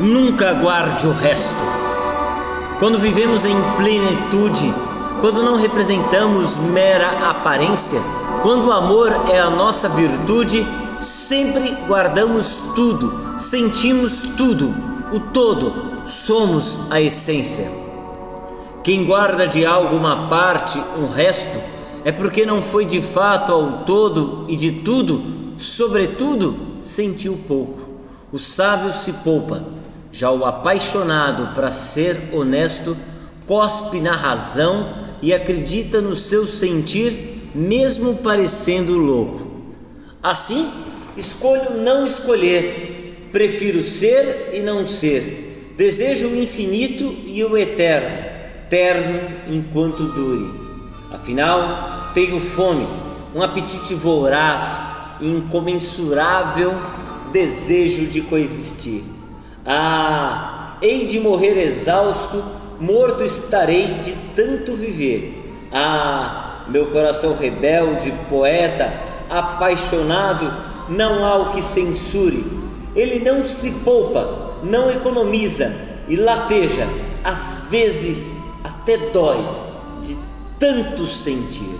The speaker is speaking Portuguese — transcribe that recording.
nunca guarde o resto. Quando vivemos em plenitude, quando não representamos mera aparência, quando o amor é a nossa virtude, sempre guardamos tudo, sentimos tudo, o todo, somos a essência. Quem guarda de algo uma parte, um resto, é porque não foi de fato ao todo e de tudo, sobretudo, sentiu pouco. O sábio se poupa, já o apaixonado para ser honesto cospe na razão e acredita no seu sentir, mesmo parecendo louco. Assim, escolho não escolher, prefiro ser e não ser, desejo o infinito e o eterno, terno enquanto dure. Afinal, tenho fome, um apetite voraz, incomensurável desejo de coexistir. Ah, hei de morrer exausto, morto estarei de tanto viver. Ah, meu coração rebelde, poeta, apaixonado, não há o que censure. Ele não se poupa, não economiza e lateja, às vezes até dói de tanto sentir.